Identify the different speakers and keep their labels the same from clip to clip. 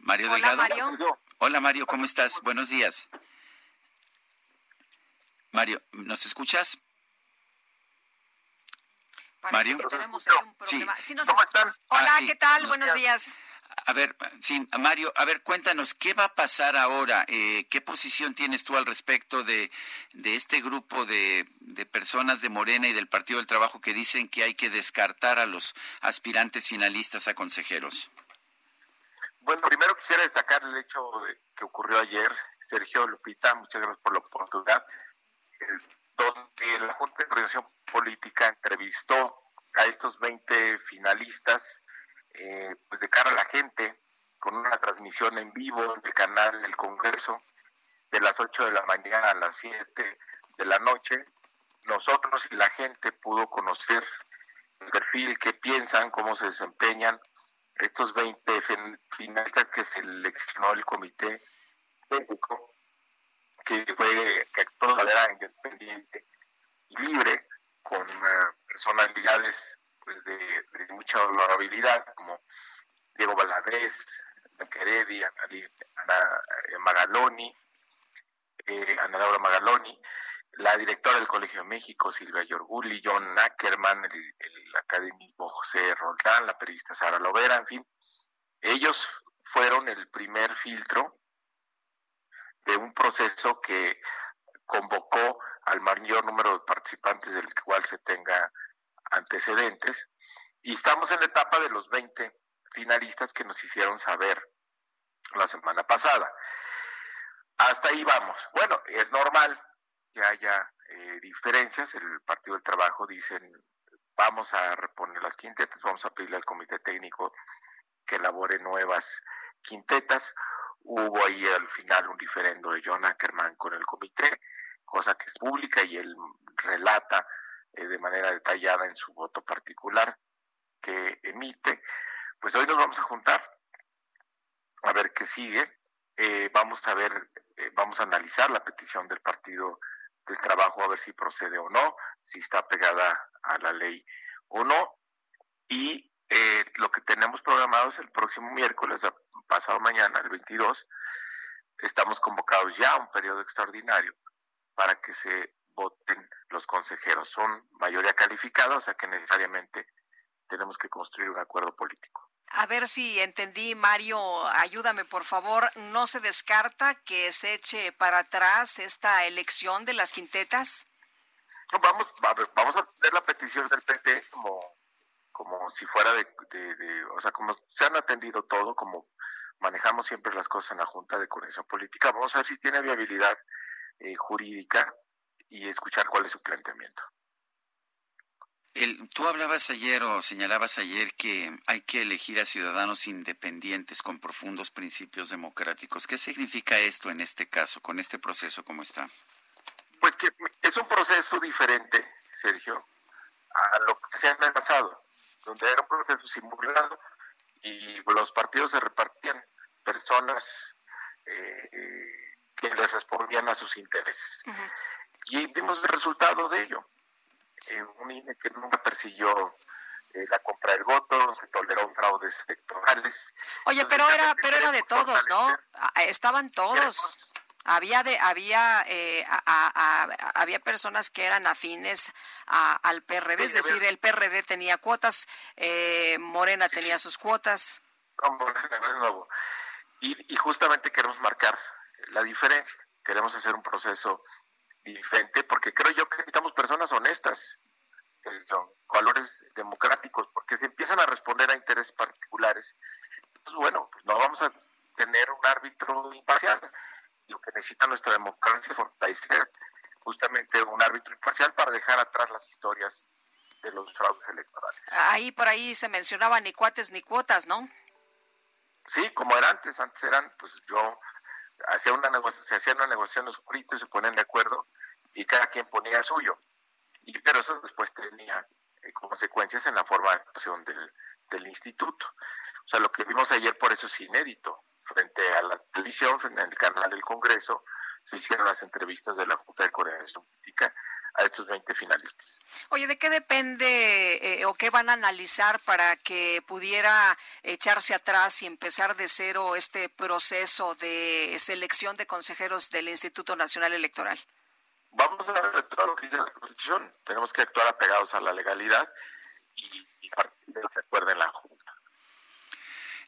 Speaker 1: Mario
Speaker 2: Hola,
Speaker 1: Delgado.
Speaker 2: Mario.
Speaker 1: Hola Mario, ¿cómo estás? Buenos días. Mario, ¿nos escuchas?
Speaker 2: Parece
Speaker 1: Mario.
Speaker 2: que tenemos ahí un
Speaker 1: Sí.
Speaker 2: problema. Sí, nos
Speaker 3: ¿Cómo
Speaker 2: escuchas.
Speaker 3: están?
Speaker 2: Hola,
Speaker 1: Ah, sí.
Speaker 2: ¿qué tal?
Speaker 1: Buenos
Speaker 2: Buenos días.
Speaker 1: A ver, sí, Mario, a ver, cuéntanos, ¿qué va a pasar ahora? Eh, ¿Qué posición tienes tú al respecto de, de este grupo de, de personas de Morena y del Partido del Trabajo que dicen que hay que descartar a los aspirantes finalistas a consejeros?
Speaker 3: Bueno, primero quisiera destacar el hecho de- que ocurrió ayer. Sergio Lupita, muchas gracias por la oportunidad. donde la Junta de Coordinación Política entrevistó a estos 20 finalistas eh, pues de cara a la gente con una transmisión en vivo en el canal del Congreso de las 8 de la mañana a las 7 de la noche. Nosotros y la gente pudo conocer el perfil, qué piensan, cómo se desempeñan estos 20 fin- finalistas que seleccionó el comité técnico, que fue que actuó de manera independiente y libre, con eh, personalidades pues de, mucha honorabilidad, como Diego Blanca Heredia, Ana, Magaloni, eh, Ana Laura Magaloni, la directora del Colegio de México, Silvia Yorguli, John Ackerman, el, el académico José Roldán, la periodista Sara Lovera, en fin. Ellos fueron el primer filtro de un proceso que convocó al mayor número de participantes del cual se tenga antecedentes. Y estamos en la etapa de los 20 finalistas que nos hicieron saber la semana pasada. Hasta ahí vamos. Bueno, es normal que haya eh, diferencias. El Partido del Trabajo dicen, vamos a reponer las quintetas, vamos a pedirle al comité técnico que elabore nuevas quintetas. Hubo ahí al final un diferendo de John Ackerman con el comité, cosa que es pública y él relata eh, de manera detallada en su voto particular que emite. Pues hoy nos vamos a juntar a ver qué sigue. Eh, vamos a ver, vamos a analizar la petición del Partido del Trabajo a ver si procede o no, si está pegada a la ley o no. Y eh, lo que tenemos programado es el próximo miércoles, pasado mañana, el 22, estamos convocados ya a un periodo extraordinario para que se voten los consejeros. Son mayoría calificada, o sea que necesariamente tenemos que construir un acuerdo político.
Speaker 2: A ver si entendí, Mario, ayúdame por favor. ¿No se descarta que se eche para atrás esta elección de las quintetas?
Speaker 3: Vamos, a ver, vamos a ver la petición del PT como, como si fuera de, de- de- o sea, como se han atendido todo, como manejamos siempre las cosas en la Junta de Coordinación Política. Vamos a ver si tiene viabilidad eh, jurídica y escuchar cuál es su planteamiento.
Speaker 1: El- tú hablabas ayer o señalabas ayer que hay que elegir a ciudadanos independientes con profundos principios democráticos. ¿Qué significa esto en este caso, con este proceso como está?
Speaker 3: Pues que es un proceso diferente, Sergio, a lo que se ha en el pasado, donde era un proceso simulado y los partidos se repartían personas eh, que les respondían a sus intereses. Y vimos el resultado de ello. Eh, un INE que nunca persiguió eh, la compra del voto, se toleró fraudes electorales.
Speaker 2: Oye,
Speaker 3: Entonces,
Speaker 2: pero era, pero era de todos, ¿no?
Speaker 3: fortalecer-
Speaker 2: Ah, Estaban todos. Había de, había, eh, a- a- a- había personas que eran afines al PRD,
Speaker 3: Sí,
Speaker 2: es decir, el PRD tenía cuotas, eh, Morena tenía sus cuotas.
Speaker 3: No, Morena no es nuevo. Y, y justamente queremos marcar la diferencia. Queremos hacer un proceso diferente porque creo yo que necesitamos personas honestas, eh, con valores democráticos, porque se empiezan a responder a intereses particulares. Pues bueno, pues no vamos a tener un árbitro imparcial. Lo que necesita nuestra democracia es fortalecer justamente un árbitro imparcial para dejar atrás las historias de los fraudes electorales.
Speaker 2: Ahí por ahí se mencionaba ni cuates ni cuotas, ¿no?
Speaker 3: Sí, como era antes, antes eran, pues yo hacía una se hacía una negociación oscurito y se ponían de acuerdo y cada quien ponía suyo. Y, pero eso después tenía eh, consecuencias en la forma actuación del, del instituto. O sea, lo que vimos ayer por eso es inédito. Frente a la televisión, frente al canal del Congreso, se hicieron las entrevistas de la Junta de Coordinación Política a estos 20 finalistas.
Speaker 2: Oye, ¿de qué depende eh, o qué van a analizar para que pudiera echarse atrás y empezar de cero este proceso de selección de consejeros del Instituto Nacional Electoral?
Speaker 3: Vamos a ver todo lo que dice la Constitución. Tenemos que actuar apegados a la legalidad y, y partir de lo que acuerde en la Junta.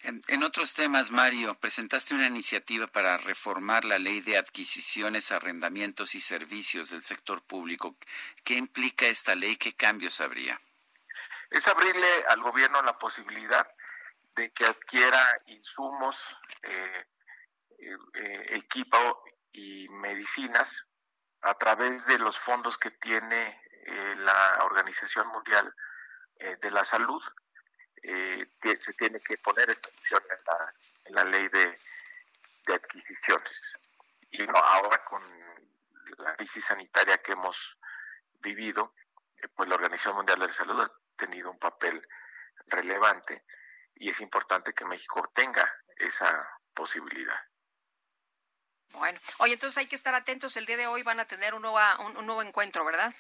Speaker 1: En, otros temas, Mario, presentaste una iniciativa para reformar la ley de adquisiciones, arrendamientos y servicios del sector público. ¿Qué implica esta ley? ¿Qué cambios habría?
Speaker 3: Es abrirle al gobierno la posibilidad de que adquiera insumos, eh, eh, equipo y medicinas a través de los fondos que tiene eh, la Organización Mundial de la Salud eh, se tiene que poner esta opción en la, en la ley de, adquisiciones. Y ahora con la crisis sanitaria que hemos vivido, eh, pues la Organización Mundial de la Salud ha tenido un papel relevante y es importante que México tenga esa posibilidad.
Speaker 2: Bueno, oye, entonces hay que estar atentos. El día de hoy van a tener un, nueva, un nuevo encuentro, ¿verdad?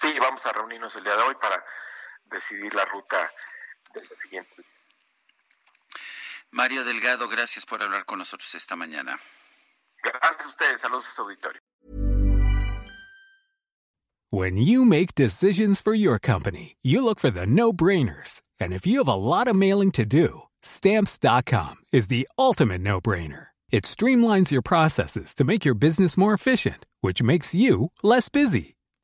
Speaker 3: Sí, vamos a reunirnos el día de hoy para decidir la ruta
Speaker 1: Mario Delgado, gracias por hablar con nosotros esta mañana.
Speaker 3: Gracias a ustedes. Saludos a su auditorio.
Speaker 4: When you make decisions for your company, you look for the no-brainers. And if you have a lot of mailing to do, stamps.com is the ultimate no-brainer. It streamlines your processes to make your business more efficient, which makes you less busy.